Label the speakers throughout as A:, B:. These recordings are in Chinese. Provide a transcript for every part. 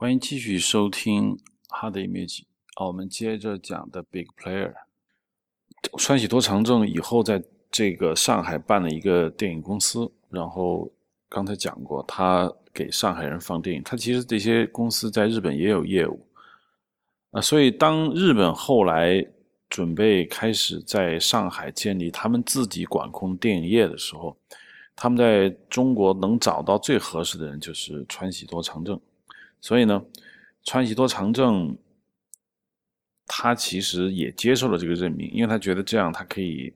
A: 欢迎继续收听《Hard Image》啊，我们接着讲的 Big Player。川喜多长政以后在这个上海办了一个电影公司，然后刚才讲过，他给上海人放电影。他其实这些公司在日本也有业务啊，所以当日本后来准备开始在上海建立他们自己管控电影业的时候，他们在中国能找到最合适的人就是川喜多长政。所以呢，川崎多长政他其实也接受了这个任命，因为他觉得这样他可以，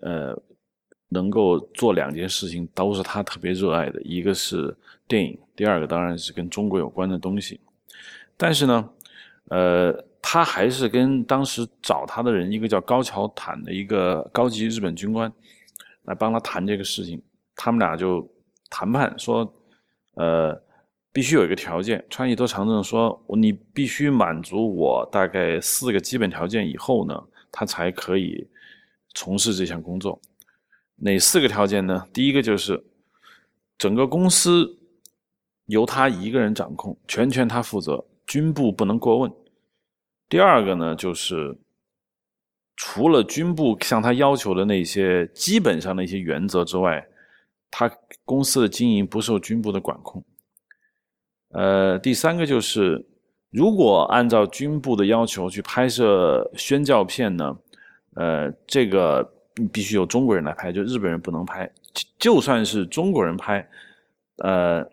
A: 呃，能够做两件事情，都是他特别热爱的，一个是电影，第二个当然是跟中国有关的东西。但是呢，呃，他还是跟当时找他的人，一个叫高桥坦的一个高级日本军官来帮他谈这个事情，他们俩就谈判说，呃。必须有一个条件，川喜多长政说：“你必须满足我大概四个基本条件以后呢，他才可以从事这项工作。哪四个条件呢？第一个就是整个公司由他一个人掌控，全权他负责，军部不能过问。第二个呢，就是除了军部向他要求的那些基本上的一些原则之外，他公司的经营不受军部的管控。”呃，第三个就是，如果按照军部的要求去拍摄宣教片呢，呃，这个必须由中国人来拍，就日本人不能拍。就算是中国人拍，呃，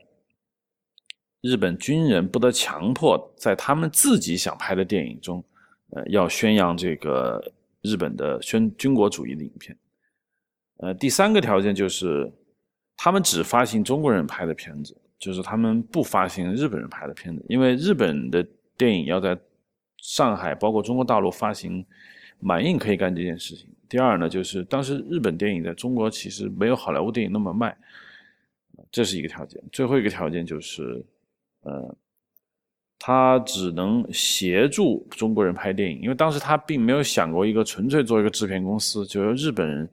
A: 日本军人不得强迫在他们自己想拍的电影中，呃，要宣扬这个日本的宣军国主义的影片。呃，第三个条件就是，他们只发行中国人拍的片子。就是他们不发行日本人拍的片子，因为日本的电影要在上海，包括中国大陆发行满印可以干这件事情。第二呢，就是当时日本电影在中国其实没有好莱坞电影那么卖，这是一个条件。最后一个条件就是，呃，他只能协助中国人拍电影，因为当时他并没有想过一个纯粹做一个制片公司，就由日本人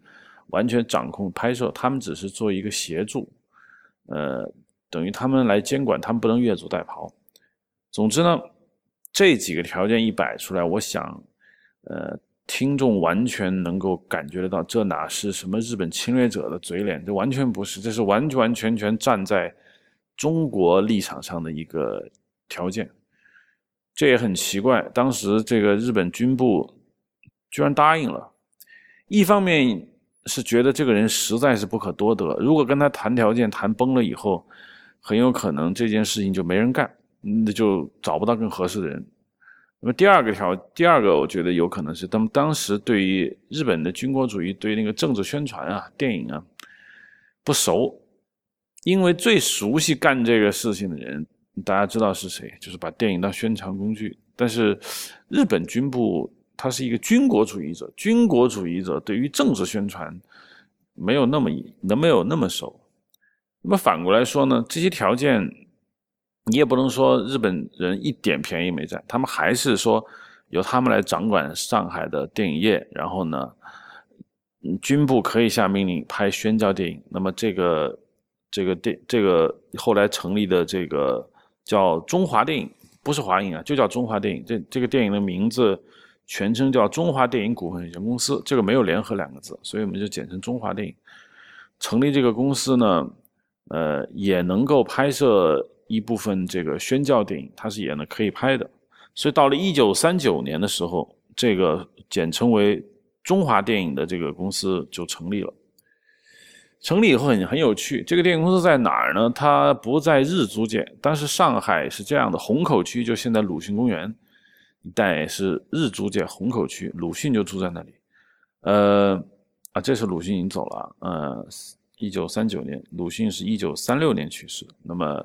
A: 完全掌控拍摄，他们只是做一个协助，呃。等于他们来监管，他们不能越俎代庖。总之呢，这几个条件一摆出来，我想，呃，听众完全能够感觉得到，这哪是什么日本侵略者的嘴脸？这完全不是，这是完完全全站在中国立场上的一个条件。这也很奇怪，当时这个日本军部居然答应了。一方面是觉得这个人实在是不可多得，如果跟他谈条件谈崩了以后。很有可能这件事情就没人干，那就找不到更合适的人。那么第二个条，第二个我觉得有可能是他们当时对于日本的军国主义、对那个政治宣传啊、电影啊不熟，因为最熟悉干这个事情的人，大家知道是谁，就是把电影当宣传工具。但是日本军部他是一个军国主义者，军国主义者对于政治宣传没有那么能没有那么熟。那么反过来说呢，这些条件你也不能说日本人一点便宜没占，他们还是说由他们来掌管上海的电影业，然后呢，军部可以下命令拍宣教电影。那么这个这个电这个后来成立的这个叫中华电影，不是华影啊，就叫中华电影。这这个电影的名字全称叫中华电影股份有限公司，这个没有联合两个字，所以我们就简称中华电影。成立这个公司呢？呃，也能够拍摄一部分这个宣教电影，它是也能可以拍的。所以到了一九三九年的时候，这个简称为中华电影的这个公司就成立了。成立以后很很有趣，这个电影公司在哪儿呢？它不在日租界，但是上海是这样的，虹口区就现在鲁迅公园一带是日租界，虹口区鲁迅就住在那里。呃，啊，这是鲁迅已经走了，呃。一九三九年，鲁迅是一九三六年去世。那么，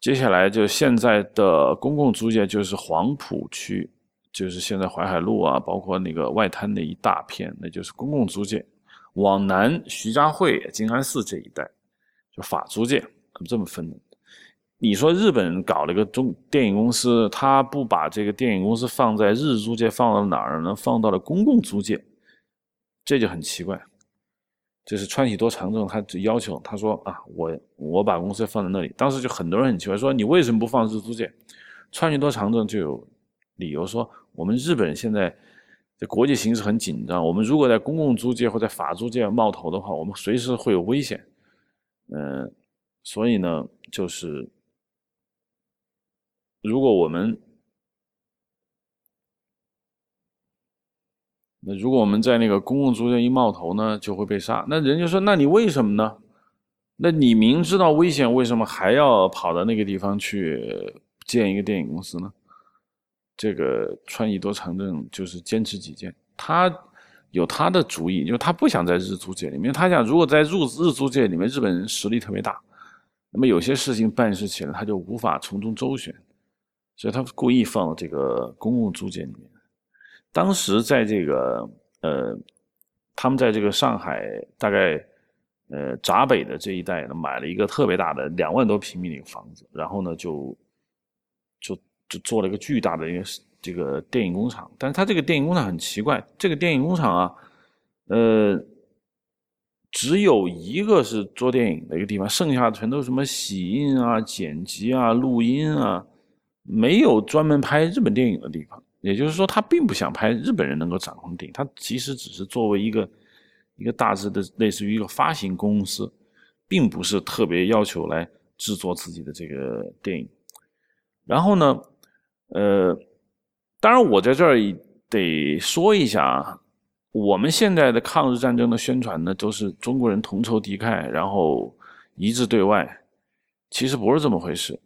A: 接下来就现在的公共租界就是黄浦区，就是现在淮海路啊，包括那个外滩那一大片，那就是公共租界。往南，徐家汇、静安寺这一带，就法租界，这么分的。你说日本搞了个中电影公司，他不把这个电影公司放在日租界，放到哪儿呢？放到了公共租界，这就很奇怪。就是川崎多长政，他就要求他说啊，我我把公司放在那里。当时就很多人很奇怪，说你为什么不放日租界？川崎多长政就有理由说，我们日本现在这国际形势很紧张，我们如果在公共租界或者法租界冒头的话，我们随时会有危险。嗯，所以呢，就是如果我们那如果我们在那个公共租界一冒头呢，就会被杀。那人家说，那你为什么呢？那你明知道危险，为什么还要跑到那个地方去建一个电影公司呢？这个川宜多长政就是坚持己见，他有他的主意，因为他不想在日租界里面，他想如果在入日租界里面，日本人实力特别大，那么有些事情办事起来他就无法从中周旋，所以他故意放到这个公共租界里面。当时在这个呃，他们在这个上海大概呃闸北的这一带呢，买了一个特别大的两万多平米的一个房子，然后呢就就就做了一个巨大的一个这个电影工厂。但是他这个电影工厂很奇怪，这个电影工厂啊，呃，只有一个是做电影的一个地方，剩下的全都是什么洗印啊、剪辑啊、录音啊，没有专门拍日本电影的地方。也就是说，他并不想拍日本人能够掌控的电影，他其实只是作为一个一个大致的类似于一个发行公司，并不是特别要求来制作自己的这个电影。然后呢，呃，当然我在这儿得说一下啊，我们现在的抗日战争的宣传呢，都是中国人同仇敌忾，然后一致对外，其实不是这么回事。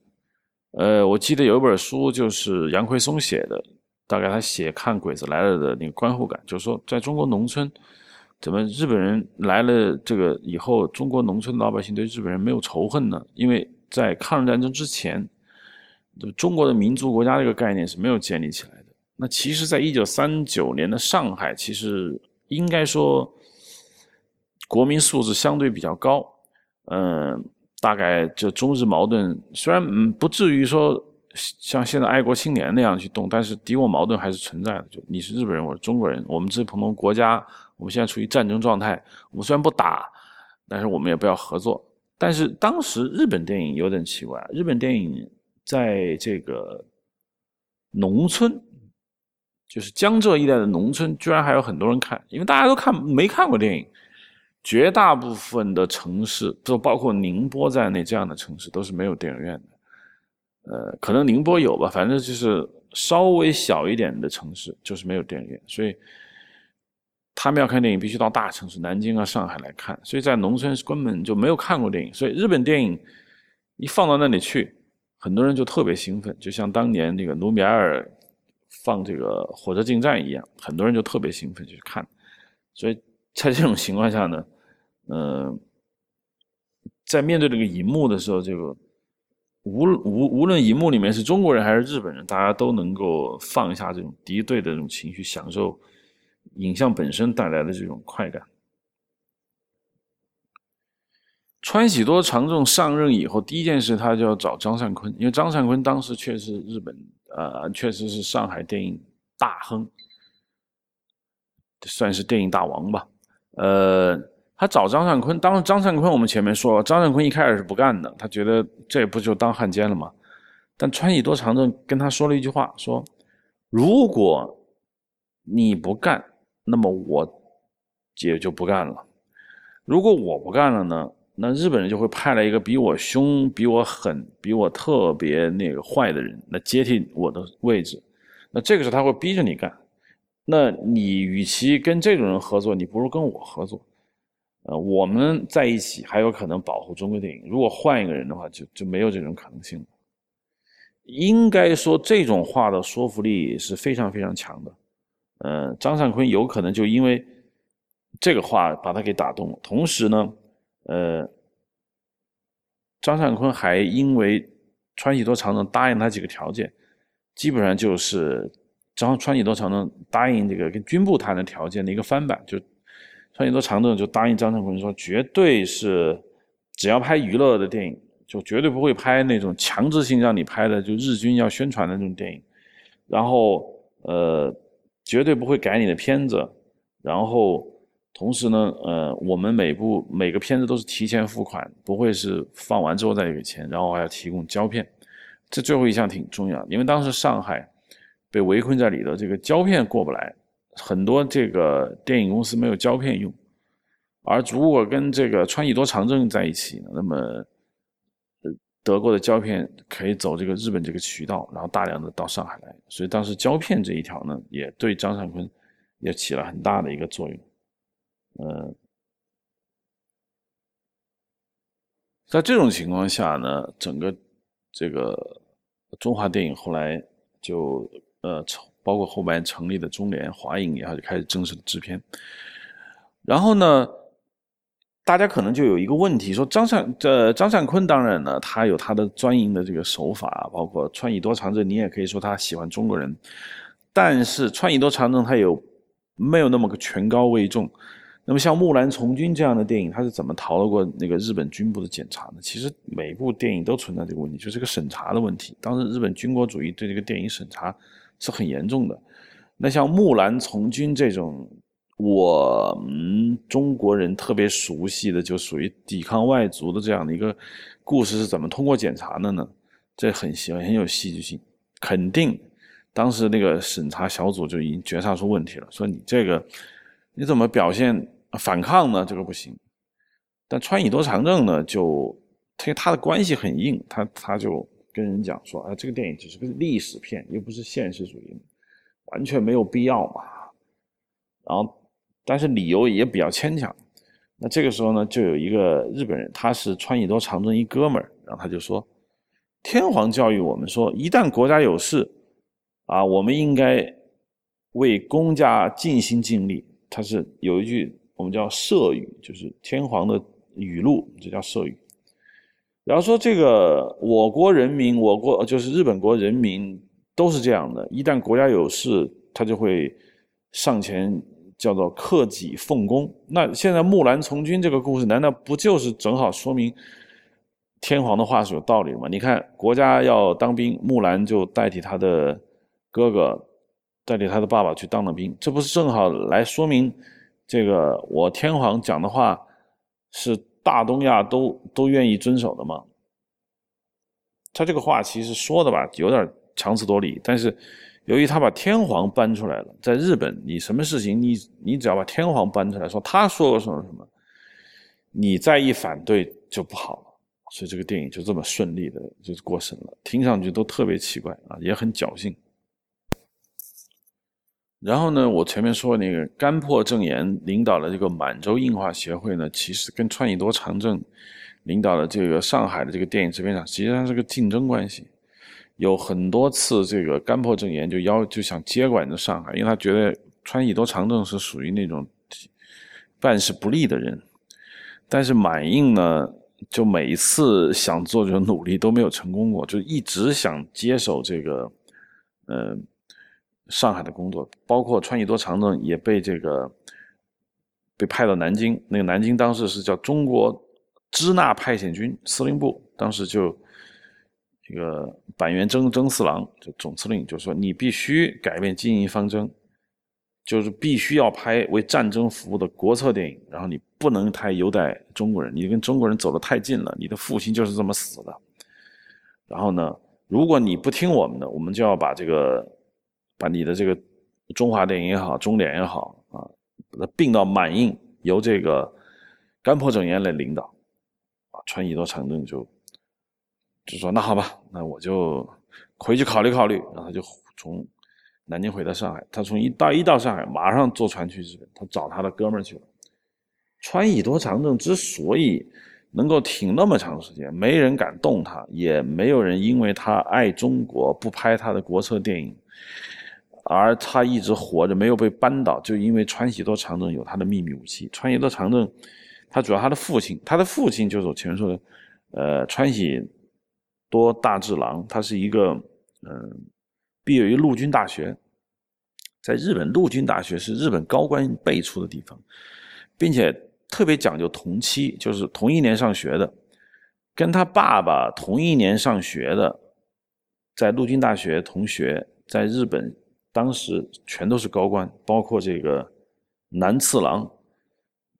A: 呃，我记得有一本书，就是杨奎松写的。大概他写看鬼子来了的那个观后感，就是说，在中国农村，怎么日本人来了这个以后，中国农村老百姓对日本人没有仇恨呢？因为在抗日战争之前，中国的民族国家这个概念是没有建立起来的。那其实，在一九三九年的上海，其实应该说国民素质相对比较高。嗯，大概就中日矛盾虽然嗯不至于说。像现在爱国青年那样去动，但是敌我矛盾还是存在的。就你是日本人，我是中国人，我们这不同国家，我们现在处于战争状态。我们虽然不打，但是我们也不要合作。但是当时日本电影有点奇怪，日本电影在这个农村，就是江浙一带的农村，居然还有很多人看，因为大家都看没看过电影。绝大部分的城市，都包括宁波在内这样的城市，都是没有电影院的。呃，可能宁波有吧，反正就是稍微小一点的城市，就是没有电影院，所以他们要看电影必须到大城市，南京啊、上海来看。所以在农村根本就没有看过电影，所以日本电影一放到那里去，很多人就特别兴奋，就像当年那个努米埃尔放这个《火车进站》一样，很多人就特别兴奋去看。所以在这种情况下呢，嗯，在面对这个荧幕的时候，这个。无无无论荧幕里面是中国人还是日本人，大家都能够放下这种敌对的这种情绪，享受影像本身带来的这种快感。川喜多长政上任以后，第一件事他就要找张善坤，因为张善坤当时确实日本，呃，确实是上海电影大亨，算是电影大王吧，呃。他找张善坤，当时张善坤我们前面说，张善坤一开始是不干的，他觉得这不就当汉奸了吗？但川喜多长政跟他说了一句话，说如果你不干，那么我也就不干了。如果我不干了呢，那日本人就会派来一个比我凶、比我狠、比我特别那个坏的人来接替我的位置。那这个时候他会逼着你干。那你与其跟这种人合作，你不如跟我合作。呃，我们在一起还有可能保护中国电影。如果换一个人的话，就就没有这种可能性了。应该说，这种话的说服力是非常非常强的。呃，张善坤有可能就因为这个话把他给打动了。同时呢，呃，张善坤还因为川喜多长政答应他几个条件，基本上就是张川喜多长政答应这个跟军部谈的条件的一个翻版，就。川喜多长政就答应张善坤说，绝对是只要拍娱乐的电影，就绝对不会拍那种强制性让你拍的，就日军要宣传的那种电影。然后，呃，绝对不会改你的片子。然后，同时呢，呃，我们每部每个片子都是提前付款，不会是放完之后再给钱，然后还要提供胶片。这最后一项挺重要，因为当时上海被围困在里头，这个胶片过不来，很多这个电影公司没有胶片用。而如果跟这个川宜多长政在一起，那么德国的胶片可以走这个日本这个渠道，然后大量的到上海来，所以当时胶片这一条呢，也对张善坤也起了很大的一个作用。嗯，在这种情况下呢，整个这个中华电影后来就呃从，包括后面成立的中联、华影也好，就开始正式的制片。然后呢，大家可能就有一个问题，说张善这张善坤当然呢，他有他的专营的这个手法，包括川以多长政，你也可以说他喜欢中国人，但是川以多长政他有没有那么个权高位重？那么像《木兰从军》这样的电影，它是怎么逃得过那个日本军部的检查呢？其实每部电影都存在这个问题，就是个审查的问题。当时日本军国主义对这个电影审查是很严重的。那像《木兰从军》这种我们中国人特别熟悉的，就属于抵抗外族的这样的一个故事，是怎么通过检查的呢？这很喜很有戏剧性，肯定当时那个审查小组就已经觉察出问题了，说你这个你怎么表现？反抗呢，这个不行。但川以多长政呢，就他他的关系很硬，他他就跟人讲说：“啊，这个电影只是个历史片，又不是现实主义，完全没有必要嘛。”然后，但是理由也比较牵强。那这个时候呢，就有一个日本人，他是川野多长政一哥们儿，然后他就说：“天皇教育我们说，一旦国家有事，啊，我们应该为公家尽心尽力。”他是有一句。我们叫社语，就是天皇的语录，这叫社语。然后说这个我国人民，我国就是日本国人民都是这样的，一旦国家有事，他就会上前叫做克己奉公。那现在木兰从军这个故事，难道不就是正好说明天皇的话是有道理的吗？你看国家要当兵，木兰就代替他的哥哥，代替他的爸爸去当了兵，这不是正好来说明？这个我天皇讲的话是大东亚都都愿意遵守的吗？他这个话其实说的吧，有点强词夺理。但是由于他把天皇搬出来了，在日本，你什么事情，你你只要把天皇搬出来，说他说什么什么，你再一反对就不好了。所以这个电影就这么顺利的就过审了，听上去都特别奇怪啊，也很侥幸。然后呢，我前面说那个甘破正言领导的这个满洲映画协会呢，其实跟川以多长政领导的这个上海的这个电影制片厂，实际上是个竞争关系。有很多次，这个甘破正言就要就想接管着上海，因为他觉得川以多长政是属于那种办事不力的人。但是满映呢，就每一次想做这种努力都没有成功过，就一直想接手这个，呃。上海的工作，包括川宜多长政也被这个被派到南京。那个南京当时是叫中国支那派遣军司令部，当时就这个板垣征征四郎就总司令就说：“你必须改变经营方针，就是必须要拍为战争服务的国策电影，然后你不能太优待中国人，你跟中国人走得太近了，你的父亲就是这么死的。然后呢，如果你不听我们的，我们就要把这个。”把你的这个中华电影也好，中联也好啊，把它并到满映，由这个甘破正言来领导，啊，川宜多长政就就说那好吧，那我就回去考虑考虑，然后他就从南京回到上海，他从一到一到上海，马上坐船去日本，他找他的哥们儿去了。川以多长政之所以能够挺那么长时间，没人敢动他，也没有人因为他爱中国不拍他的国策电影。而他一直活着，没有被扳倒，就因为川喜多长政有他的秘密武器。川喜多长政，他主要他的父亲，他的父亲就是我前面说的，呃，川喜多大治郎，他是一个，嗯，毕业于陆军大学，在日本陆军大学是日本高官辈出的地方，并且特别讲究同期，就是同一年上学的，跟他爸爸同一年上学的，在陆军大学同学，在日本。当时全都是高官，包括这个南次郎，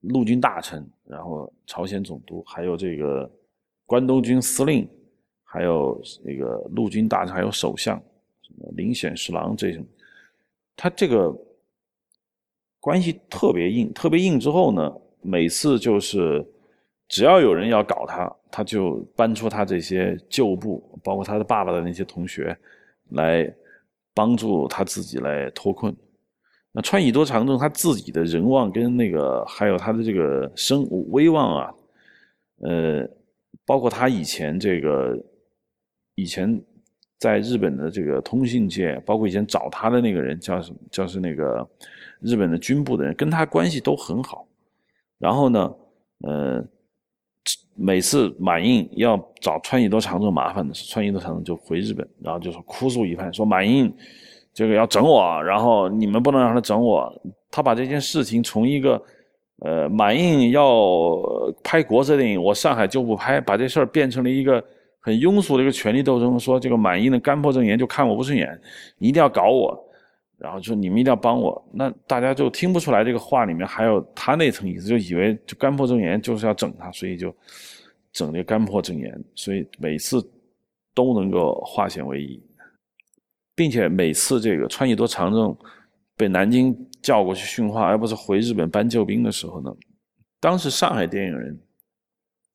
A: 陆军大臣，然后朝鲜总督，还有这个关东军司令，还有那个陆军大臣，还有首相，什么林显侍郎这种，他这个关系特别硬，特别硬之后呢，每次就是只要有人要搞他，他就搬出他这些旧部，包括他的爸爸的那些同学，来帮助他自己来脱困。那川以多长政他自己的人望跟那个还有他的这个声威望啊，呃，包括他以前这个以前在日本的这个通信界，包括以前找他的那个人叫什么？叫是那个日本的军部的人，跟他关系都很好。然后呢，呃，每次满印要找川以多长政麻烦的时候，川以多长就回日本，然后就说哭诉一番，说满印。这个要整我，然后你们不能让他整我。他把这件事情从一个，呃，满印要拍国策电影，我上海就不拍，把这事儿变成了一个很庸俗的一个权力斗争。说这个满印的干破正言就看我不顺眼，一定要搞我，然后说你们一定要帮我。那大家就听不出来这个话里面还有他那层意思，就以为就干破正言就是要整他，所以就整这干破正言，所以每次都能够化险为夷。并且每次这个川野多长政被南京叫过去训话，而不是回日本搬救兵的时候呢，当时上海电影人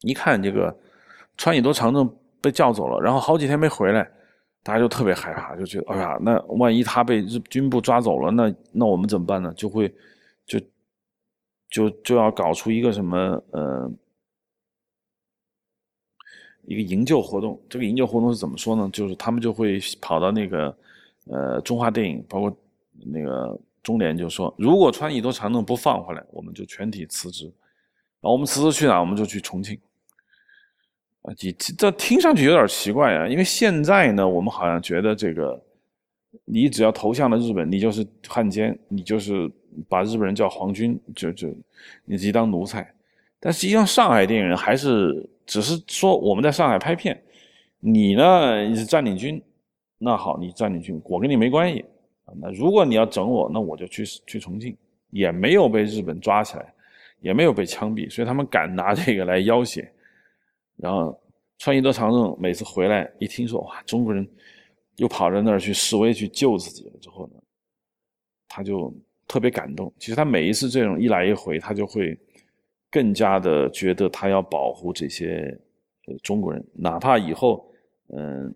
A: 一看这个川野多长政被叫走了，然后好几天没回来，大家就特别害怕，就觉得哎呀，那万一他被日军部抓走了，那那我们怎么办呢？就会就就就要搞出一个什么呃一个营救活动。这个营救活动是怎么说呢？就是他们就会跑到那个。呃，中华电影包括那个中联就说，如果川以多长政不放回来，我们就全体辞职。然后我们辞职去哪？我们就去重庆。啊，这这听上去有点奇怪啊，因为现在呢，我们好像觉得这个，你只要投向了日本，你就是汉奸，你就是把日本人叫皇军，就就你自己当奴才。但实际上，上海电影人还是只是说我们在上海拍片，你呢你是占领军。那好，你占领军，我跟你没关系。那如果你要整我，那我就去去重庆，也没有被日本抓起来，也没有被枪毙，所以他们敢拿这个来要挟。然后川一多长政每次回来一听说哇，中国人又跑到那儿去示威去救自己了之后呢，他就特别感动。其实他每一次这种一来一回，他就会更加的觉得他要保护这些中国人，哪怕以后嗯。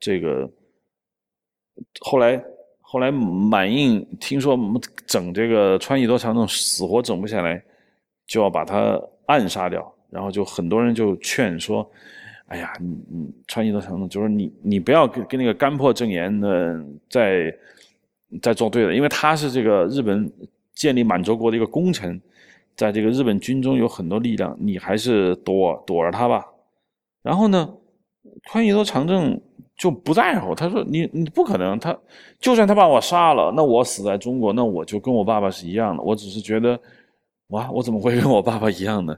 A: 这个后来后来满印听说整这个川义多长政死活整不下来，就要把他暗杀掉，然后就很多人就劝说：“哎呀，你你川义多长政，就是你你不要跟跟那个干破正言的在在作对了，因为他是这个日本建立满洲国的一个功臣，在这个日本军中有很多力量，你还是躲躲着他吧。”然后呢，川一多长政。就不在乎，他说你你不可能，他就算他把我杀了，那我死在中国，那我就跟我爸爸是一样的。我只是觉得，哇，我怎么会跟我爸爸一样呢？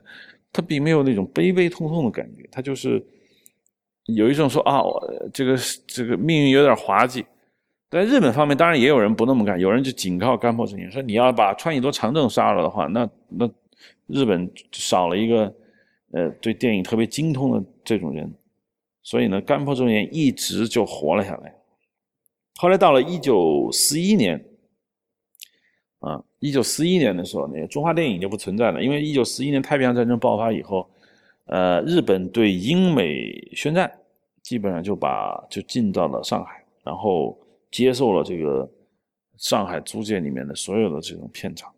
A: 他并没有那种悲悲痛痛的感觉，他就是有一种说啊，这个这个命运有点滑稽。在日本方面，当然也有人不那么干，有人就警告干破正言说，你要把川以多长政杀了的话，那那日本少了一个呃对电影特别精通的这种人。所以呢，干破正言一直就活了下来。后来到了一九四一年，一九四一年的时候，那个中华电影就不存在了，因为一九四一年太平洋战争爆发以后，呃，日本对英美宣战，基本上就把就进到了上海，然后接受了这个上海租界里面的所有的这种片场。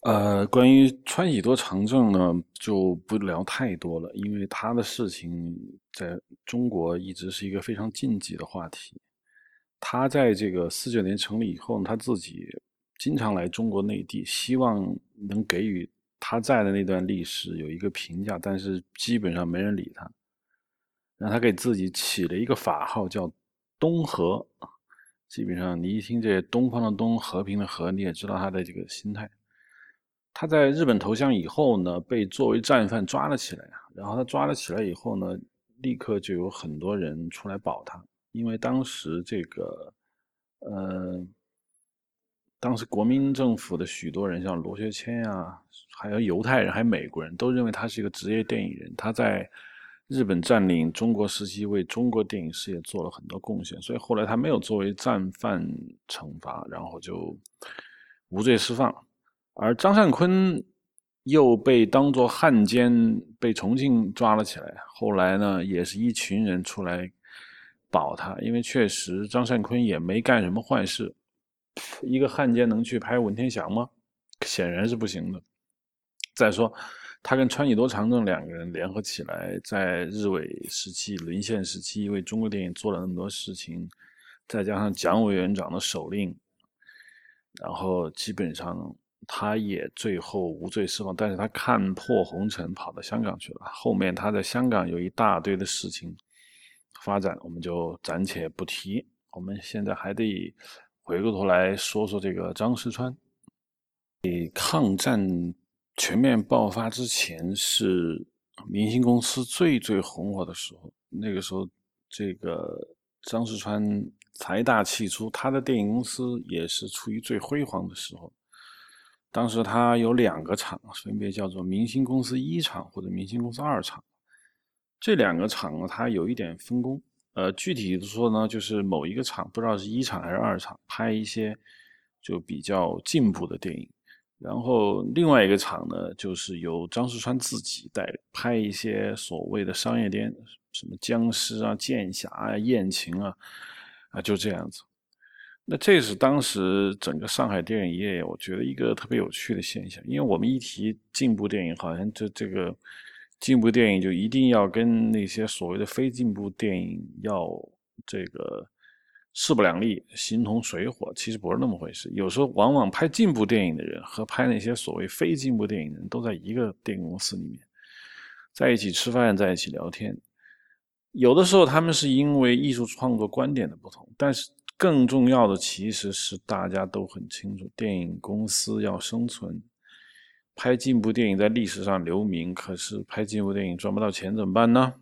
A: 呃，关于川喜多长政呢，就不聊太多了，因为他的事情在中国一直是一个非常禁忌的话题。他在这个四九年成立以后，他自己经常来中国内地，希望能给予他在的那段历史有一个评价，但是基本上没人理他。然后他给自己起了一个法号叫东和，基本上你一听这东方的东，和平的和，你也知道他的这个心态。他在日本投降以后呢，被作为战犯抓了起来然后他抓了起来以后呢，立刻就有很多人出来保他，因为当时这个，呃，当时国民政府的许多人，像罗学谦啊，还有犹太人，还有美国人都认为他是一个职业电影人。他在日本占领中国时期，为中国电影事业做了很多贡献，所以后来他没有作为战犯惩罚，然后就无罪释放。而张善坤又被当作汉奸被重庆抓了起来，后来呢，也是一群人出来保他，因为确实张善坤也没干什么坏事。一个汉奸能去拍文天祥吗？显然是不行的。再说，他跟川喜多长政两个人联合起来，在日伪时期、沦陷时期，为中国电影做了那么多事情，再加上蒋委员长的手令，然后基本上他也最后无罪释放。但是他看破红尘，跑到香港去了。后面他在香港有一大堆的事情发展，我们就暂且不提。我们现在还得。回过头来说说这个张石川，抗战全面爆发之前是明星公司最最红火的时候。那个时候，这个张石川财大气粗，他的电影公司也是处于最辉煌的时候。当时他有两个厂，分别叫做明星公司一厂或者明星公司二厂。这两个厂，它有一点分工。呃，具体的说呢，就是某一个厂，不知道是一厂还是二厂，拍一些就比较进步的电影，然后另外一个厂呢，就是由张世川自己带拍一些所谓的商业电，什么僵尸啊、剑侠啊、艳情啊，啊，就这样子。那这是当时整个上海电影业，我觉得一个特别有趣的现象，因为我们一提进步电影，好像这这个。进步电影就一定要跟那些所谓的非进步电影要这个势不两立、形同水火，其实不是那么回事。有时候往往拍进步电影的人和拍那些所谓非进步电影的人都在一个电影公司里面，在一起吃饭，在一起聊天。有的时候他们是因为艺术创作观点的不同，但是更重要的其实是大家都很清楚，电影公司要生存。拍进步电影在历史上留名，可是拍进步电影赚不到钱怎么办呢？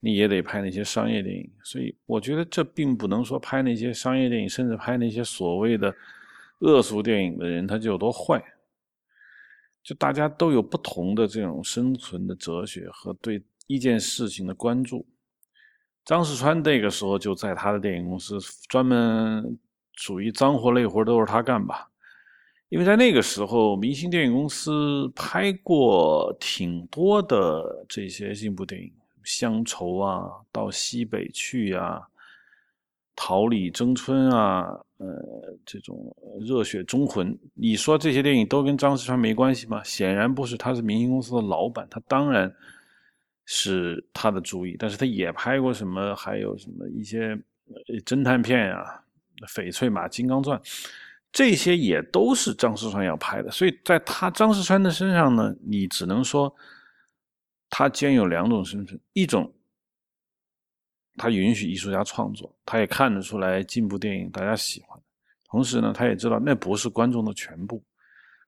A: 你也得拍那些商业电影。所以我觉得这并不能说拍那些商业电影，甚至拍那些所谓的恶俗电影的人他就有多坏。就大家都有不同的这种生存的哲学和对一件事情的关注。张世川那个时候就在他的电影公司，专门属于脏活累活都是他干吧。因为在那个时候，明星电影公司拍过挺多的这些进步电影，《乡愁》啊，《到西北去》呀，《桃李争春》啊，呃，这种《热血忠魂》。你说这些电影都跟张世川没关系吗？显然不是，他是明星公司的老板，他当然是他的主意。但是他也拍过什么，还有什么一些侦探片啊，《翡翠马金刚钻》。这些也都是张世川要拍的，所以在他张世川的身上呢，你只能说他兼有两种身份：一种他允许艺术家创作，他也看得出来进步电影大家喜欢；同时呢，他也知道那不是观众的全部，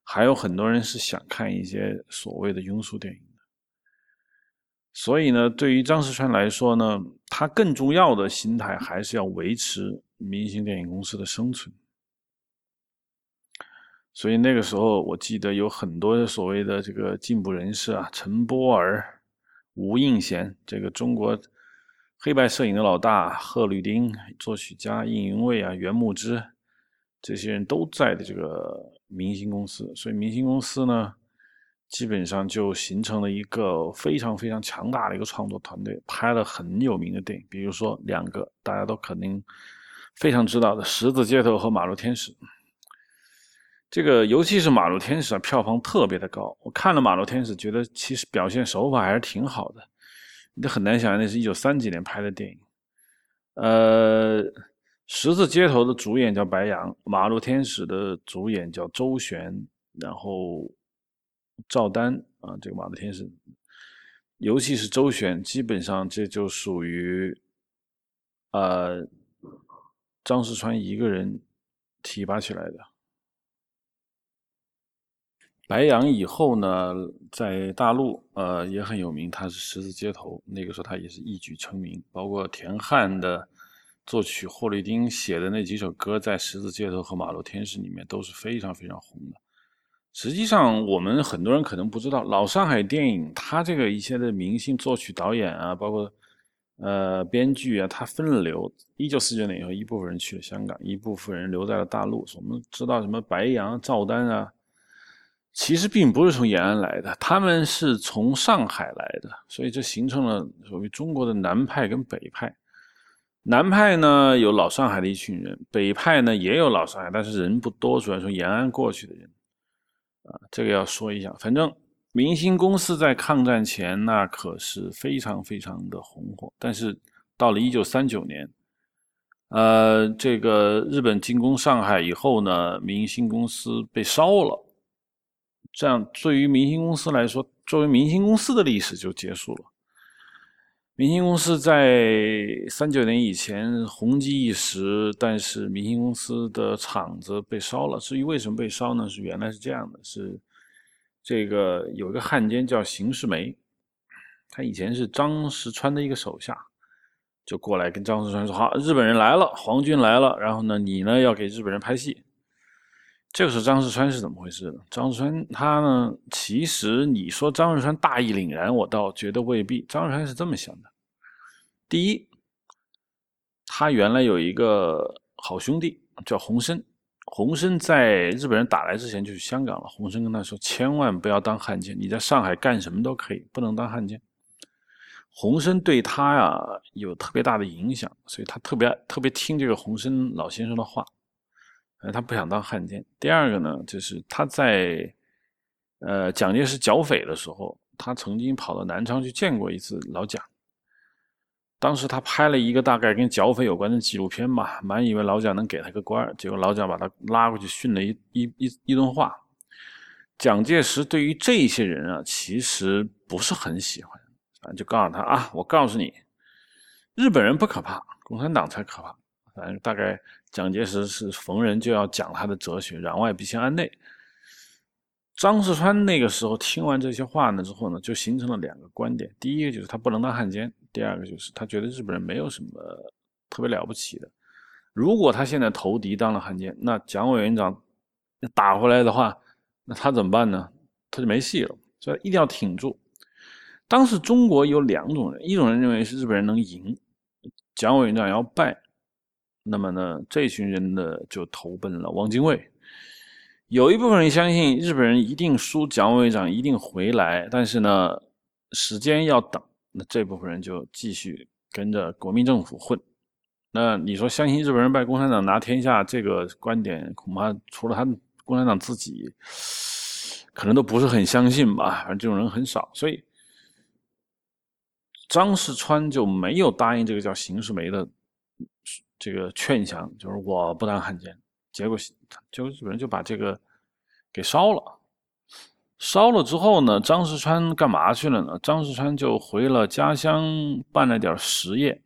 A: 还有很多人是想看一些所谓的庸俗电影。所以呢，对于张世川来说呢，他更重要的心态还是要维持明星电影公司的生存。所以那个时候，我记得有很多所谓的这个进步人士啊，陈波儿、吴应贤，这个中国黑白摄影的老大，贺绿汀，作曲家应云卫啊，袁牧之，这些人都在的这个明星公司。所以明星公司呢，基本上就形成了一个非常非常强大的一个创作团队，拍了很有名的电影，比如说两个大家都肯定非常知道的《十字街头》和《马路天使》。这个尤其是《马路天使》啊，票房特别的高。我看了《马路天使》，觉得其实表现手法还是挺好的。你很难想象那是一九三几年拍的电影。呃，《十字街头》的主演叫白杨，《马路天使》的主演叫周璇，然后赵丹啊，这个《马路天使》，尤其是周璇，基本上这就属于呃张世川一个人提拔起来的。白杨以后呢，在大陆呃也很有名，他是十字街头，那个时候他也是一举成名，包括田汉的作曲霍利丁写的那几首歌，在《十字街头》和《马路天使》里面都是非常非常红的。实际上，我们很多人可能不知道，老上海电影它这个一些的明星、作曲、导演啊，包括呃编剧啊，他分流。一九四九年以后，一部分人去了香港，一部分人留在了大陆。我们知道什么白杨、赵丹啊，其实并不是从延安来的，他们是从上海来的，所以这形成了所谓中国的南派跟北派。南派呢有老上海的一群人，北派呢也有老上海，但是人不多，主要从延安过去的人。啊，这个要说一下。反正明星公司在抗战前那可是非常非常的红火，但是到了一九三九年，呃，这个日本进攻上海以后呢，明星公司被烧了。这样对于明星公司来说，作为明星公司的历史就结束了。明星公司在三九年以前红极一时，但是明星公司的厂子被烧了。至于为什么被烧呢？是原来是这样的：是这个有一个汉奸叫邢世梅，他以前是张石川的一个手下，就过来跟张石川说：“好，日本人来了，皇军来了，然后呢，你呢要给日本人拍戏。”这个时候张世川是怎么回事呢？张世川他呢，其实你说张世川大义凛然，我倒觉得未必。张世川是这么想的。第一，他原来有一个好兄弟叫洪生，洪生在日本人打来之前就去香港了。洪生跟他说：“千万不要当汉奸，你在上海干什么都可以，不能当汉奸。”洪生对他呀有特别大的影响，所以他特别特别听这个洪生老先生的话，呃，他不想当汉奸。第二个呢，就是他在呃蒋介石剿匪的时候，他曾经跑到南昌去见过一次老蒋。当时他拍了一个大概跟剿匪有关的纪录片嘛，满以为老蒋能给他个官结果老蒋把他拉过去训了一一一一顿话。蒋介石对于这些人啊，其实不是很喜欢，啊，就告诉他啊，我告诉你，日本人不可怕，共产党才可怕。反正大概蒋介石是逢人就要讲他的哲学，攘外必先安内。张世川那个时候听完这些话呢之后呢，就形成了两个观点，第一个就是他不能当汉奸。第二个就是他觉得日本人没有什么特别了不起的。如果他现在投敌当了汉奸，那蒋委员长打回来的话，那他怎么办呢？他就没戏了。所以一定要挺住。当时中国有两种人，一种人认为是日本人能赢，蒋委员长要败，那么呢，这群人呢就投奔了汪精卫。有一部分人相信日本人一定输，蒋委员长一定回来，但是呢，时间要等。那这部分人就继续跟着国民政府混。那你说相信日本人败，共产党拿天下这个观点，恐怕除了他共产党自己，可能都不是很相信吧。反正这种人很少，所以张世川就没有答应这个叫邢世梅的这个劝降，就是我不当汉奸。结果，结果日本人就把这个给烧了。烧了之后呢，张世川干嘛去了呢？张世川就回了家乡，办了点实业，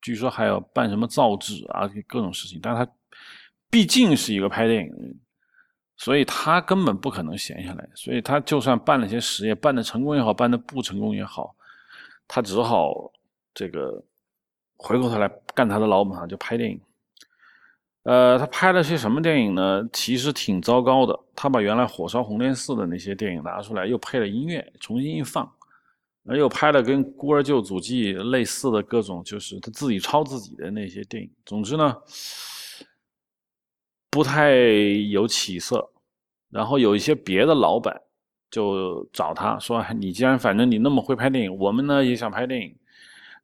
A: 据说还要办什么造纸啊，各种事情。但他毕竟是一个拍电影的人，所以他根本不可能闲下来。所以他就算办了些实业，办的成功也好，办的不成功也好，他只好这个回过头来干他的老本行，就拍电影。呃，他拍了些什么电影呢？其实挺糟糕的。他把原来《火烧红莲寺》的那些电影拿出来，又配了音乐，重新一放，又拍了跟《孤儿救祖记》类似的各种，就是他自己抄自己的那些电影。总之呢，不太有起色。然后有一些别的老板就找他说：“你既然反正你那么会拍电影，我们呢也想拍电影。”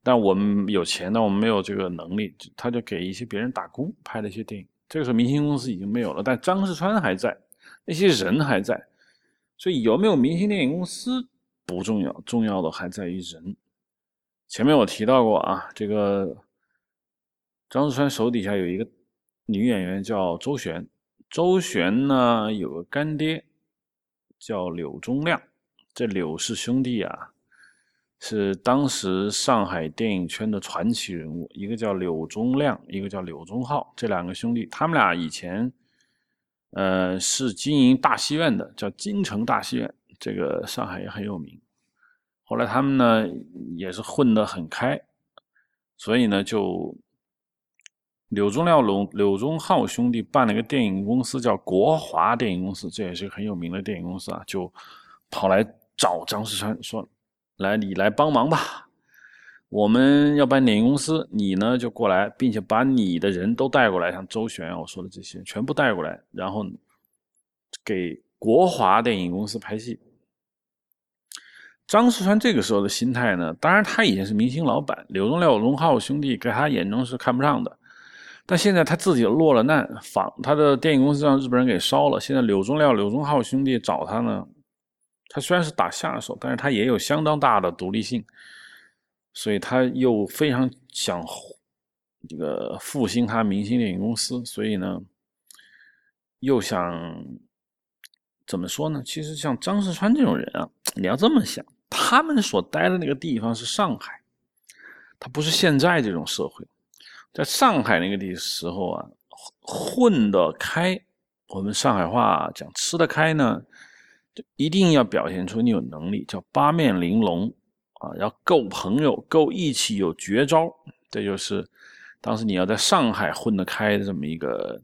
A: 但我们有钱，但我们没有这个能力，他就给一些别人打工，拍了一些电影。这个时候，明星公司已经没有了，但张世川还在，那些人还在，所以有没有明星电影公司不重要，重要的还在于人。前面我提到过啊，这个张世川手底下有一个女演员叫周璇，周璇呢有个干爹叫柳忠亮，这柳氏兄弟啊。是当时上海电影圈的传奇人物，一个叫柳忠亮，一个叫柳忠浩，这两个兄弟，他们俩以前，呃，是经营大戏院的，叫京城大戏院，这个上海也很有名。后来他们呢，也是混得很开，所以呢，就柳宗亮、柳柳宗浩兄弟办了一个电影公司，叫国华电影公司，这也是很有名的电影公司啊，就跑来找张世川说：“来，你来帮忙吧，我们要办电影公司，你呢就过来，并且把你的人都带过来，像周旋我说的这些全部带过来，然后给国华电影公司拍戏。”张世川这个时候的心态呢，当然他已经是明星老板，柳宗廖、柳宗浩兄弟在他眼中是看不上的。但现在他自己落了难，仿他的电影公司让日本人给烧了。现在柳宗廖、柳宗浩兄弟找他呢，他虽然是打下手，但是他也有相当大的独立性，所以他又非常想这个复兴他明星电影公司，所以呢，又想怎么说呢？其实像张世川这种人啊，你要这么想，他们所待的那个地方是上海，他不是现在这种社会。在上海那个地时候啊，混得开，我们上海话讲吃得开呢，就一定要表现出你有能力，叫八面玲珑啊，要够朋友，够义气，有绝招。这就是当时你要在上海混得开的这么一个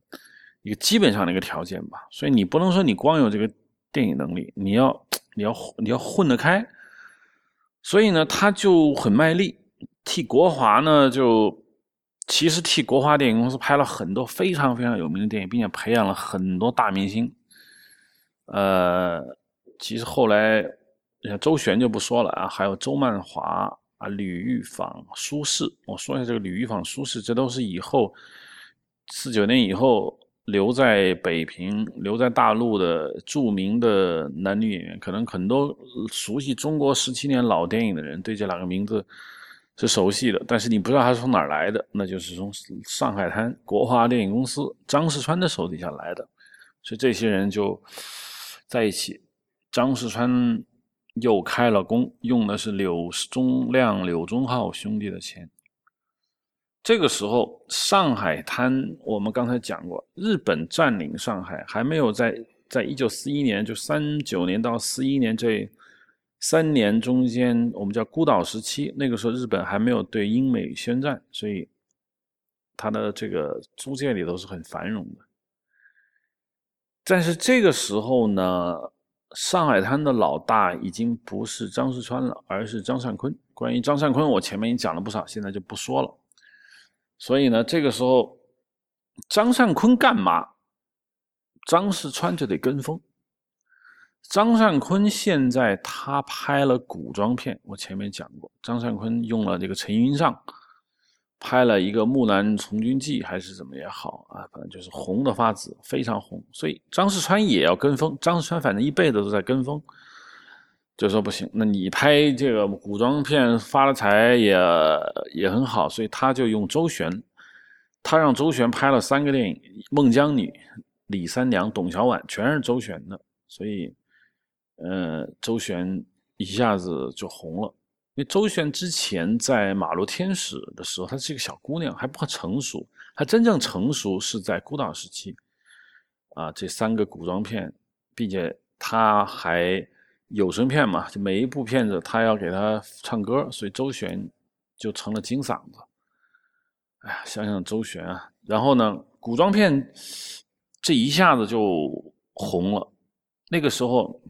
A: 一个基本上的一个条件吧。所以你不能说你光有这个电影能力，你要你要你要混得开。所以呢，他就很卖力，替国华呢就。其实替国华电影公司拍了很多非常非常有名的电影，并且培养了很多大明星。呃，其实后来周旋就不说了啊，还有周曼华啊、吕玉芳、苏轼。我说一下这个吕玉芳、苏轼，这都是以后四九年以后留在北平、留在大陆的著名的男女演员。可能很多熟悉中国十七年老电影的人对这两个名字。是熟悉的，但是你不知道他是从哪儿来的，那就是从上海滩国华电影公司张世川的手底下来的，所以这些人就在一起。张世川又开了工，用的是柳宗亮、柳宗浩兄弟的钱。这个时候，上海滩我们刚才讲过，日本占领上海还没有在，在一九四一年，就三九年到四一年这。三年中间，我们叫孤岛时期。那个时候，日本还没有对英美宣战，所以他的这个租界里头是很繁荣的。但是这个时候呢，上海滩的老大已经不是张世川了，而是张善坤。关于张善坤，我前面已经讲了不少，现在就不说了。所以呢，这个时候张善坤干嘛，张世川就得跟风。张善坤现在他拍了古装片，我前面讲过，张善坤用了这个陈云上拍了一个《木兰从军记》，还是怎么也好啊，反正就是红的发紫，非常红。所以张世川也要跟风，张世川反正一辈子都在跟风，就说不行，那你拍这个古装片发了财也也很好，所以他就用周旋，他让周旋拍了三个电影，《孟姜女》、李三娘、董小宛，全是周旋的，所以。呃，周旋一下子就红了，因为周旋之前在《马路天使》的时候，她是一个小姑娘，还不成熟。她真正成熟是在孤岛时期，啊，这三个古装片，并且她还有声片嘛，就每一部片子她要给她唱歌，所以周旋就成了金嗓子。哎呀，想想周旋啊，然后呢，古装片这一下子就红了，那个时候。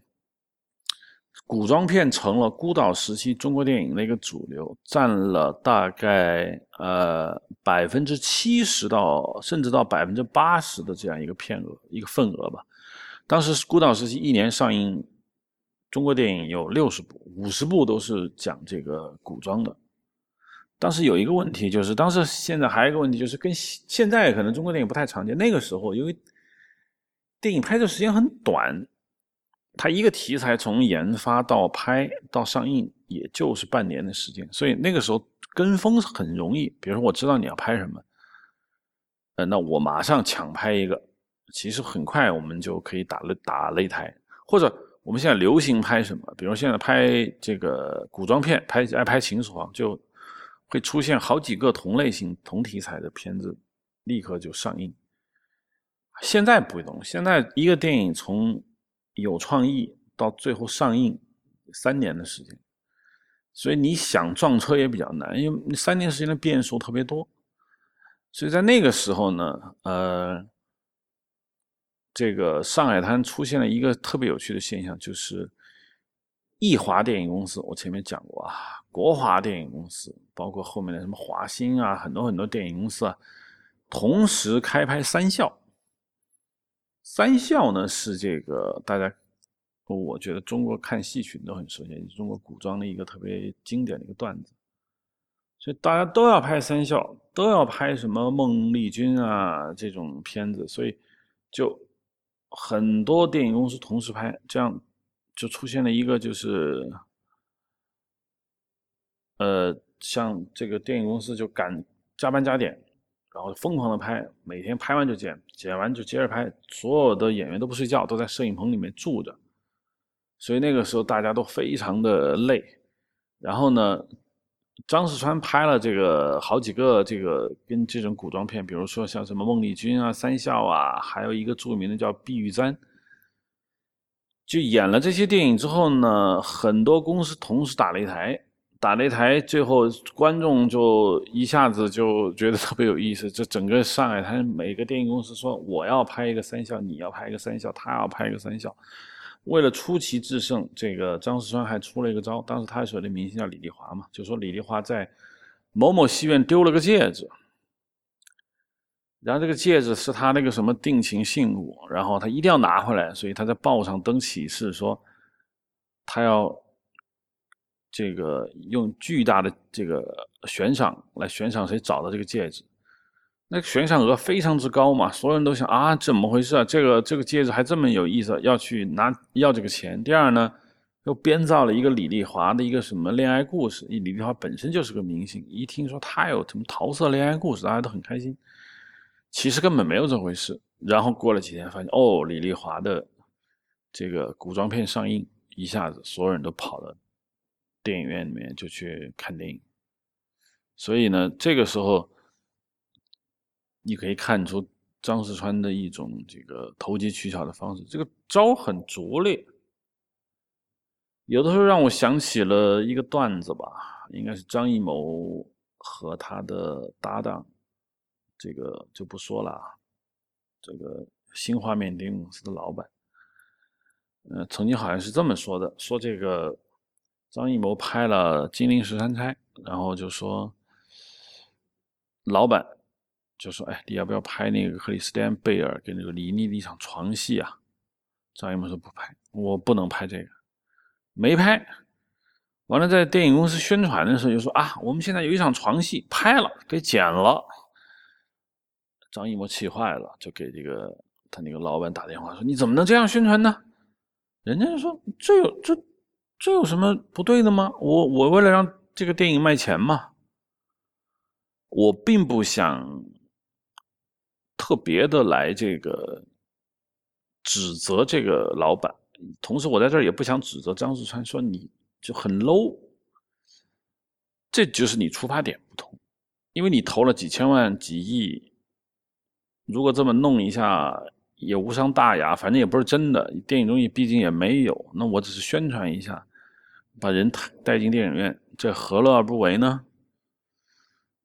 A: 古装片成了孤岛时期中国电影的一个主流，占了大概呃百分之七十到甚至到百分之八十的这样一个片额一个份额吧。当时孤岛时期一年上映中国电影有六十部，五十部都是讲这个古装的。当时有一个问题，就是当时现在还有一个问题，就是跟现在可能中国电影不太常见。那个时候因为电影拍摄时间很短。他一个题材从研发到拍到上映，也就是半年的时间，所以那个时候跟风很容易。比如说，我知道你要拍什么，呃，那我马上抢拍一个，其实很快我们就可以打擂打擂台。或者我们现在流行拍什么，比如现在拍这个古装片，拍爱拍秦始皇，就会出现好几个同类型、同题材的片子，立刻就上映。现在不会动，现在一个电影从有创意到最后上映三年的时间，所以你想撞车也比较难，因为三年时间的变数特别多。所以在那个时候呢，呃，这个上海滩出现了一个特别有趣的现象，就是艺华电影公司，我前面讲过啊，国华电影公司，包括后面的什么华星啊，很多很多电影公司啊，同时开拍三校。三笑呢是这个大家，我觉得中国看戏曲都很熟悉，中国古装的一个特别经典的一个段子。所以大家都要拍三笑，都要拍什么孟丽君啊这种片子，所以就很多电影公司同时拍，这样就出现了一个就是，呃，像这个电影公司就赶加班加点，然后疯狂的拍，每天拍完就剪，剪完就接着拍，所有的演员都不睡觉，都在摄影棚里面住着，所以那个时候大家都非常的累，然后呢。张世川拍了这个好几个这个跟这种古装片，比如说像什么孟丽君啊、三笑啊，还有一个著名的叫《碧玉簪》。就演了这些电影之后呢，很多公司同时打擂台，打擂台，最后观众就一下子就觉得特别有意思。这整个上海滩每个电影公司说我要拍一个三笑，你要拍一个三笑，他要拍一个三笑。为了出奇制胜，这个张世川还出了一个招。当时他手的明星叫李丽华嘛，就说李丽华在某某戏院丢了个戒指，然后这个戒指是他那个什么定情信物，然后他一定要拿回来，所以他在报上登启事说，他要这个用巨大的这个悬赏来悬赏谁找到这个戒指。那个悬赏额非常之高嘛，所有人都想啊，怎么回事啊？这个这个戒指还这么有意思，要去拿要这个钱。第二呢，又编造了一个李丽华的一个什么恋爱故事。李丽华本身就是个明星，一听说他有什么桃色恋爱故事，大家都很开心。其实根本没有这回事。然后过了几天，发现哦，李丽华的这个古装片上映，一下子所有人都跑了电影院里面就去看电影。所以呢，这个时候。你可以看出张世川的一种这个投机取巧的方式，这个招很拙劣。有的时候让我想起了一个段子吧，应该是张艺谋和他的搭档，这个就不说了。这个新画面电影公司的老板，呃，曾经好像是这么说的：说这个张艺谋拍了《金陵十三钗》，然后就说老板。就说：“哎，你要不要拍那个克里斯汀贝尔跟那个李妮的一场床戏啊？”张艺谋说：“不拍，我不能拍这个，没拍。”完了，在电影公司宣传的时候就说：“啊，我们现在有一场床戏拍了，给剪了。”张艺谋气坏了，就给这个他那个老板打电话说：“你怎么能这样宣传呢？”人家就说：“这有这这有什么不对的吗？我我为了让这个电影卖钱嘛，我并不想。”特别的来这个指责这个老板，同时我在这儿也不想指责张世川，说你就很 low，这就是你出发点不同，因为你投了几千万几亿，如果这么弄一下也无伤大雅，反正也不是真的，电影中毕竟也没有，那我只是宣传一下，把人带进电影院，这何乐而不为呢？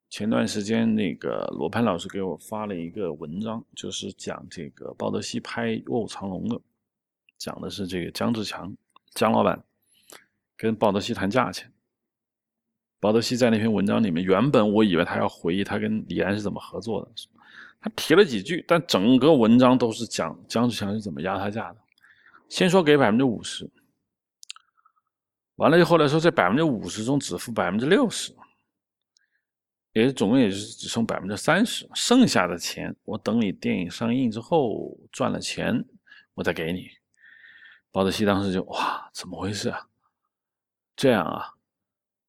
A: 前段时间，那个罗盘老师给我发了一个文章，就是讲这个鲍德西拍《卧虎藏龙》的，讲的是这个姜志强姜老板跟鲍德西谈价钱。鲍德西在那篇文章里面，原本我以为他要回忆他跟李安是怎么合作的，他提了几句，但整个文章都是讲姜志强是怎么压他价的。先说给百分之五十，完了以后来说这百分之五十中只付百分之六十。也总共也是只剩百分之三十，剩下的钱我等你电影上映之后赚了钱，我再给你。包德西当时就哇，怎么回事啊？这样啊？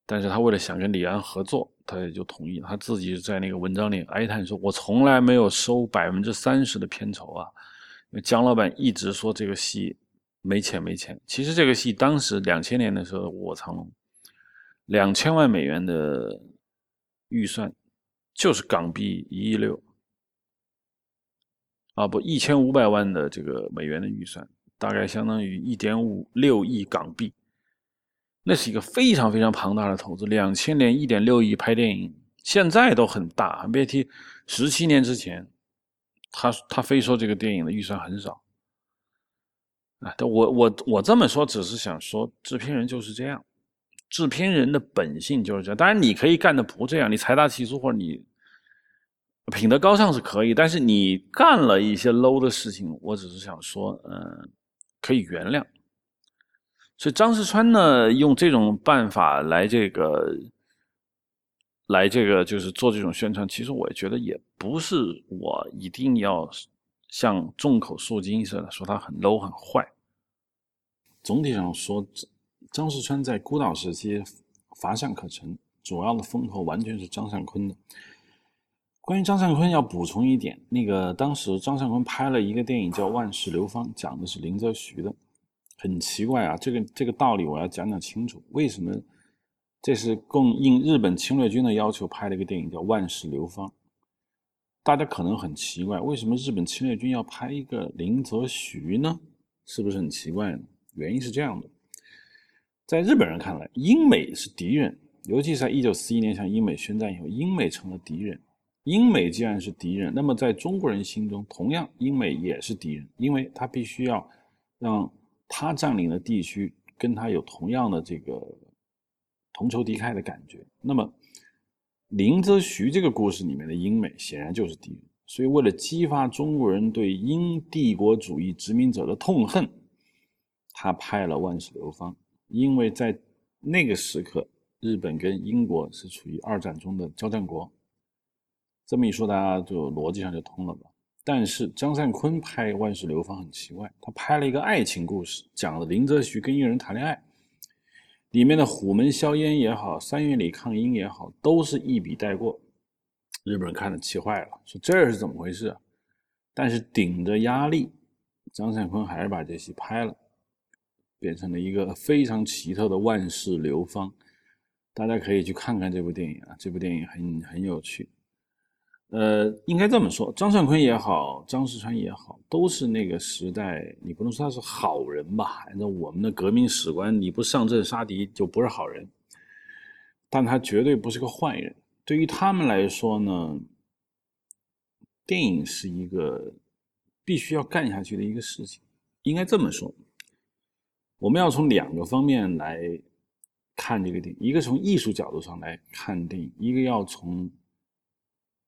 A: 但是他为了想跟李安合作，他也就同意了。他自己在那个文章里哀叹说：“我从来没有收百分之三十的片酬啊！”因为姜老板一直说这个戏没钱没钱。其实这个戏当时两千年的时候，《卧藏龙》两千万美元的。预算就是港币一亿六啊，不一千五百万的这个美元的预算，大概相当于一点五六亿港币，那是一个非常非常庞大的投资。两千年一点六亿拍电影，现在都很大，别提十七年之前，他他非说这个电影的预算很少。啊，我我我这么说，只是想说，制片人就是这样，制片人的本性就是这样。当然，你可以干的不这样，你财大气粗或者你品德高尚是可以，但是你干了一些 low 的事情，我只是想说，嗯，可以原谅。所以张世川呢，用这种办法来这个。来这个就是做这种宣传，其实我觉得也不是我一定要像众口铄金似的说他很 low 很坏。总体上说，张世川在孤岛时期乏善可陈，主要的风头完全是张善坤的。关于张善坤，要补充一点，那个当时张善坤拍了一个电影叫《万世流芳》，讲的是林则徐的。很奇怪啊，这个这个道理我要讲讲清楚，为什么？这是供应日本侵略军的要求拍的一个电影，叫《万世流芳》。大家可能很奇怪，为什么日本侵略军要拍一个林则徐呢？是不是很奇怪呢？原因是这样的，在日本人看来，英美是敌人，尤其是在一九四一年向英美宣战以后，英美成了敌人。英美既然是敌人，那么在中国人心中，同样英美也是敌人，因为他必须要让他占领的地区跟他有同样的这个。同仇敌忾的感觉。那么，林则徐这个故事里面的英美显然就是敌人，所以为了激发中国人对英帝国主义殖民者的痛恨，他派了《万世流芳》。因为在那个时刻，日本跟英国是处于二战中的交战国。这么一说，大家就逻辑上就通了吧？但是张善坤拍《万世流芳》很奇怪，他拍了一个爱情故事，讲了林则徐跟一个人谈恋爱。里面的虎门销烟也好，三月里抗英也好，都是一笔带过。日本人看了气坏了，说这是怎么回事？但是顶着压力，张善坤还是把这戏拍了，变成了一个非常奇特的万世流芳。大家可以去看看这部电影啊，这部电影很很有趣。呃，应该这么说，张善坤也好，张世川也好，都是那个时代，你不能说他是好人吧？按照我们的革命史观，你不上阵杀敌就不是好人。但他绝对不是个坏人。对于他们来说呢，电影是一个必须要干下去的一个事情。应该这么说，我们要从两个方面来看这个电影：一个从艺术角度上来看电影，一个要从。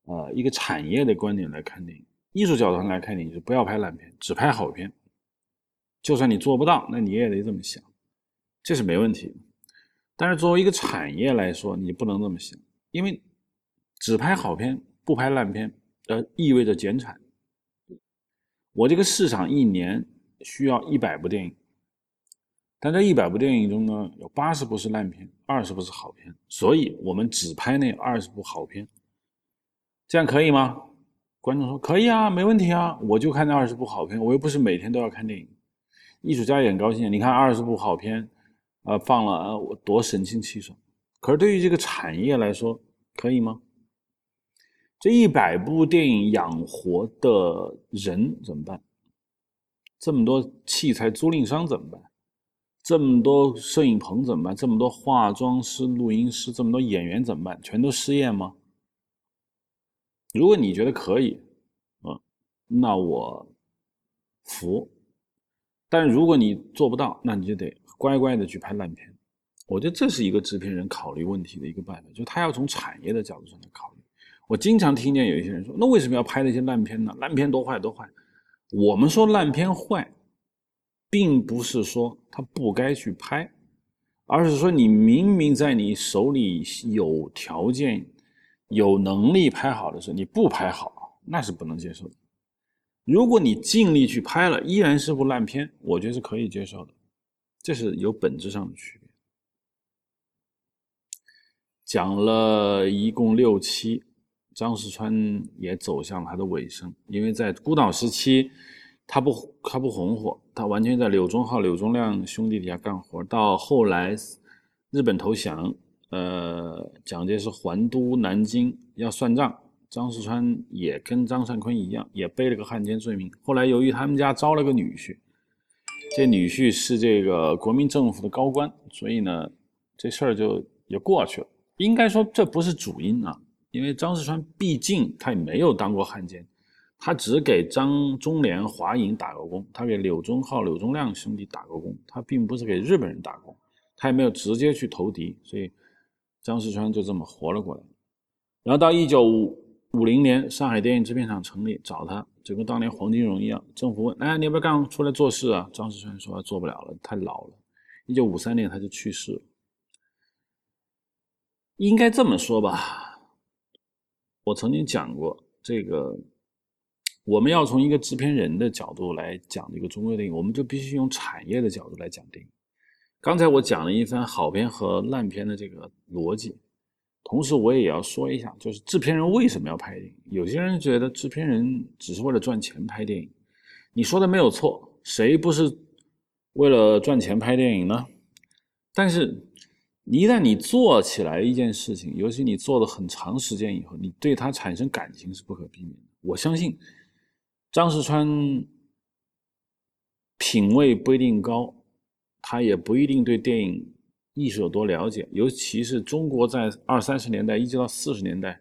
A: 呃，一个产业的观点来看电影，艺术角度上来看电影，就不要拍烂片，只拍好片。就算你做不到，那你也得这么想，这是没问题。但是作为一个产业来说，你不能这么想，因为只拍好片不拍烂片，呃，意味着减产。我这个市场一年需要一百部电影，但这一百部电影中呢，有八十部是烂片，二十部是好片，所以我们只拍那二十部好片。这样可以吗？观众说可以啊，没问题啊，我就看那二十部好片，我又不是每天都要看电影。艺术家也很高兴，你看二十部好片，呃，放了我多神清气爽。可是对于这个产业来说，可以吗？这一百部电影养活的人怎么办？这么多器材租赁商怎么办？这么多摄影棚怎么办？这么多化妆师、录音师，这么多演员怎么办？全都失业吗？如果你觉得可以，啊，那我服。但如果你做不到，那你就得乖乖的去拍烂片。我觉得这是一个制片人考虑问题的一个办法，就他要从产业的角度上来考虑。我经常听见有一些人说：“那为什么要拍那些烂片呢？烂片多坏多坏。”我们说烂片坏，并不是说他不该去拍，而是说你明明在你手里有条件。有能力拍好的时候，你不拍好，那是不能接受的。如果你尽力去拍了，依然是部烂片，我觉得是可以接受的。这是有本质上的区别。讲了一共六期，张世川也走向了他的尾声。因为在孤岛时期，他不他不红火，他完全在柳宗浩、柳宗亮兄弟底下干活。到后来，日本投降。呃，蒋介石还都南京要算账，张世川也跟张善坤一样，也背了个汉奸罪名。后来由于他们家招了个女婿，这女婿是这个国民政府的高官，所以呢，这事儿就也过去了。应该说这不是主因啊，因为张世川毕竟他也没有当过汉奸，他只给张忠廉、华银打过工，他给柳宗浩、柳宗亮兄弟打过工，他并不是给日本人打工，他也没有直接去投敌，所以张世川就这么活了过来。然后到一九五零年，上海电影制片厂成立，找他，就跟当年黄金荣一样，政府问：“哎，你要不要干出来做事啊？”张世川说：“做不了了，太老了。”一九五三年他就去世了。应该这么说吧，我曾经讲过，这个我们要从一个制片人的角度来讲这个中国电影，我们就必须用产业的角度来讲电影。刚才我讲了一番好片和烂片的这个逻辑，同时我也要说一下，就是制片人为什么要拍电影？有些人觉得制片人只是为了赚钱拍电影，你说的没有错，谁不是为了赚钱拍电影呢？但是。一旦你做起来一件事情，尤其你做了很长时间以后，你对它产生感情是不可避免的。我相信张世川品味不一定高，他也不一定对电影艺术有多了解。尤其是中国在二三十年代一直到四十年代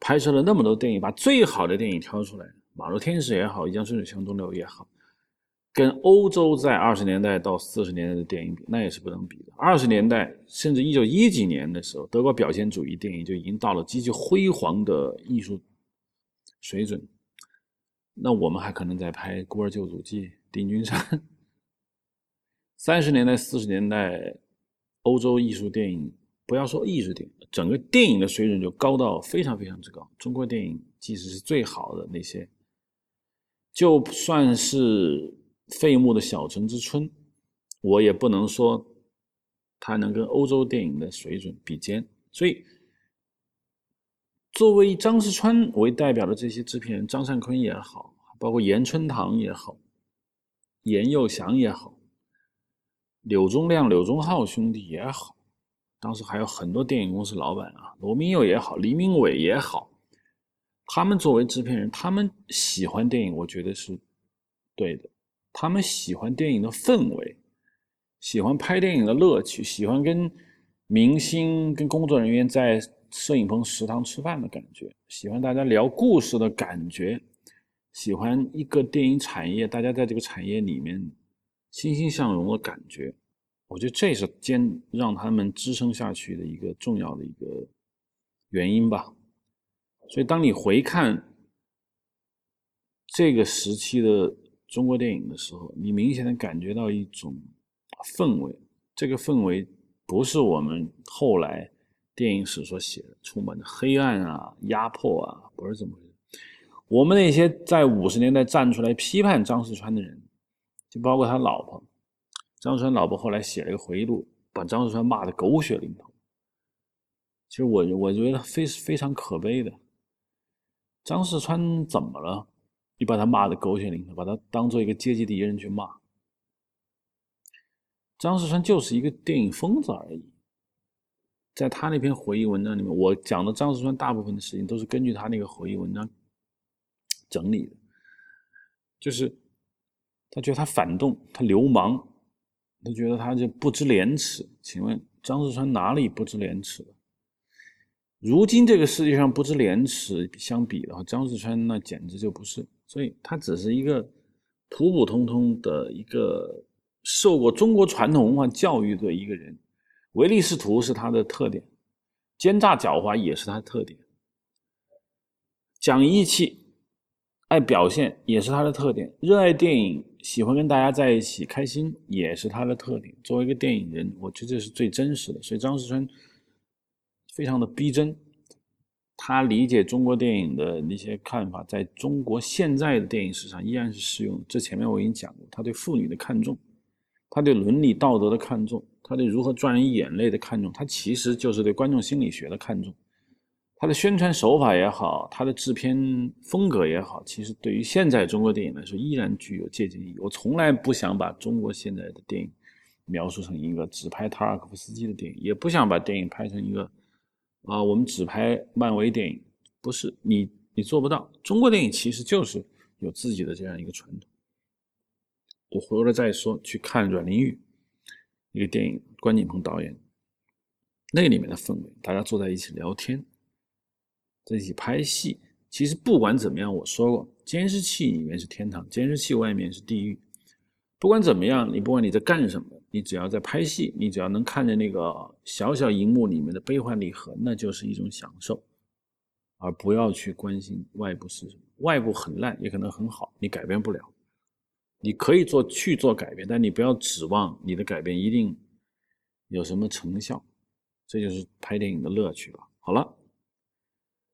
A: 拍摄了那么多电影，把最好的电影挑出来，《马路天使》也好，《一江春水向东流》也好。跟欧洲在二十年代到四十年代的电影比，那也是不能比的。二十年代甚至一九一几年的时候，德国表现主义电影就已经到了极其辉煌的艺术水准。那我们还可能在拍《孤儿救主记》《定军山》。三十年代、四十年代，欧洲艺术电影，不要说艺术电影，整个电影的水准就高到非常非常之高。中国电影即使是最好的那些，就算是。费穆的小城之春，我也不能说他能跟欧洲电影的水准比肩。所以，作为以张世川为代表的这些制片人，张善坤也好，包括严春堂也好，严幼祥也好，柳宗亮、柳宗浩兄弟也好，当时还有很多电影公司老板啊，罗明佑也好，黎明伟也好，他们作为制片人，他们喜欢电影，我觉得是对的。他们喜欢电影的氛围，喜欢拍电影的乐趣，喜欢跟明星、跟工作人员在摄影棚、食堂吃饭的感觉，喜欢大家聊故事的感觉，喜欢一个电影产业，大家在这个产业里面欣欣向荣的感觉。我觉得这是坚让他们支撑下去的一个重要的一个原因吧。所以，当你回看这个时期的。中国电影的时候，你明显的感觉到一种氛围，这个氛围不是我们后来电影史所写的充满着黑暗啊、压迫啊，不是这么回事。我们那些在五十年代站出来批判张世川的人，就包括他老婆张世川老婆，后来写了一个回忆录，把张世川骂得狗血淋头。其实我我觉得非非常可悲的，张世川怎么了？你把他骂的狗血淋头，把他当做一个阶级敌人去骂。张世川就是一个电影疯子而已。在他那篇回忆文章里面，我讲的张世川大部分的事情都是根据他那个回忆文章整理的。就是他觉得他反动，他流氓，他觉得他就不知廉耻。请问张世川哪里不知廉耻了？如今这个世界上不知廉耻相比的话，张世川那简直就不是。所以他只是一个普普通通的一个受过中国传统文化教育的一个人，唯利是图是他的特点，奸诈狡猾也是他的特点，讲义气、爱表现也是他的特点，热爱电影、喜欢跟大家在一起开心也是他的特点。作为一个电影人，我觉得这是最真实的。所以张世川非常的逼真。他理解中国电影的那些看法，在中国现在的电影史上依然是适用。这前面我已经讲过，他对妇女的看重，他对伦理道德的看重，他对如何赚人眼泪的看重，他其实就是对观众心理学的看重。他的宣传手法也好，他的制片风格也好，其实对于现在中国电影来说，依然具有借鉴意义。我从来不想把中国现在的电影描述成一个只拍塔尔科夫斯基的电影，也不想把电影拍成一个。啊，我们只拍漫威电影，不是你，你做不到。中国电影其实就是有自己的这样一个传统。我回过来再说，去看阮玲玉一个电影，关锦鹏导演，那里面的氛围，大家坐在一起聊天，在一起拍戏。其实不管怎么样，我说过，监视器里面是天堂，监视器外面是地狱。不管怎么样，你不管你在干什么，你只要在拍戏，你只要能看见那个小小荧幕里面的悲欢离合，那就是一种享受。而不要去关心外部是什么，外部很烂也可能很好，你改变不了。你可以做去做改变，但你不要指望你的改变一定有什么成效。这就是拍电影的乐趣吧。好了，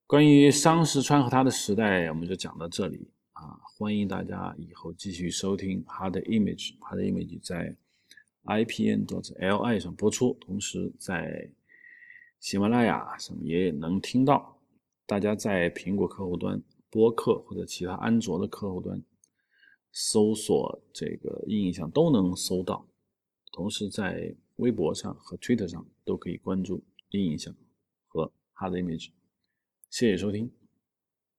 A: 关于商石川和他的时代，我们就讲到这里啊。欢迎大家以后继续收听 Hard Image，Hard Image 在 IPN.LI 上播出，同时在喜马拉雅上也能听到。大家在苹果客户端播客或者其他安卓的客户端搜索这个印象都能搜到，同时在微博上和 Twitter 上都可以关注印象和 Hard Image。谢谢收听。